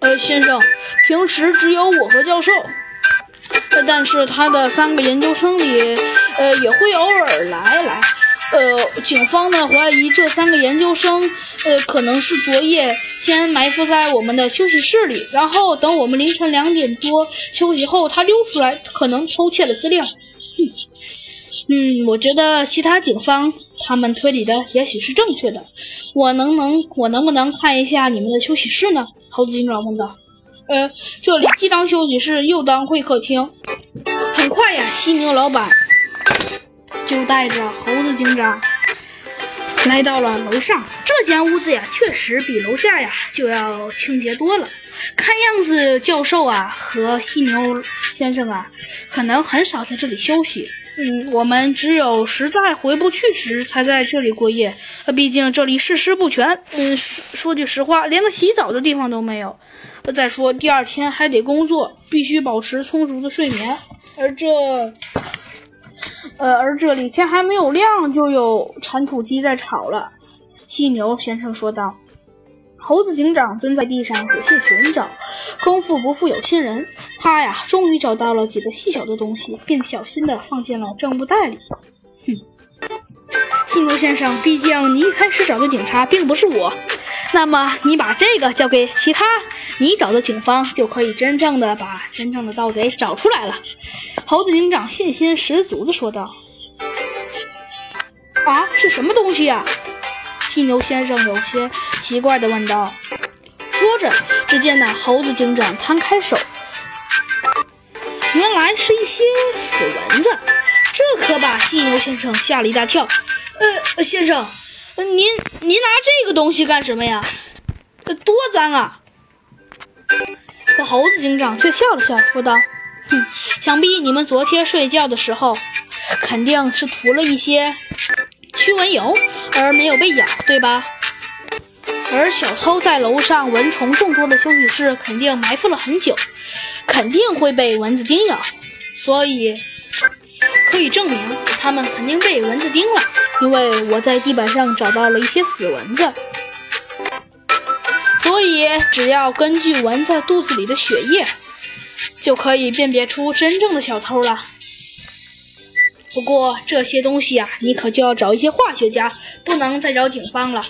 呃，先生，平时只有我和教授，呃，但是他的三个研究生里，呃，也会偶尔来来。呃，警方呢怀疑这三个研究生，呃，可能是昨夜先埋伏在我们的休息室里，然后等我们凌晨两点多休息后，他溜出来，可能偷窃了司令。嗯，我觉得其他警方他们推理的也许是正确的。我能能我能不能看一下你们的休息室呢？猴子警长问道。呃，这里既当休息室又当会客厅。很快呀，犀牛老板。就带着猴子警长来到了楼上。这间屋子呀，确实比楼下呀就要清洁多了。看样子，教授啊和犀牛先生啊，可能很少在这里休息。嗯，我们只有实在回不去时才在这里过夜。毕竟这里设施不全。嗯，说说句实话，连个洗澡的地方都没有。再说，第二天还得工作，必须保持充足的睡眠。而这……呃，而这里天还没有亮，就有铲土机在吵了。犀牛先生说道。猴子警长蹲在地上仔细寻找，功夫不负有心人，他呀，终于找到了几个细小的东西，并小心地放进了证物袋里。哼，犀牛先生，毕竟你一开始找的警察并不是我，那么你把这个交给其他你找的警方，就可以真正的把真正的盗贼找出来了。猴子警长信心十足地说道：“啊，是什么东西呀？”犀牛先生有些奇怪地问道。说着，只见那猴子警长摊开手，原来是一些死蚊子，这可把犀牛先生吓了一大跳。呃，先生，您您拿这个东西干什么呀？这多脏啊！可猴子警长却笑了笑，说道。哼，想必你们昨天睡觉的时候，肯定是涂了一些驱蚊油，而没有被咬，对吧？而小偷在楼上蚊虫众多的休息室，肯定埋伏了很久，肯定会被蚊子叮咬，所以可以证明他们肯定被蚊子叮了，因为我在地板上找到了一些死蚊子，所以只要根据蚊子肚子里的血液。就可以辨别出真正的小偷了。不过这些东西啊，你可就要找一些化学家，不能再找警方了。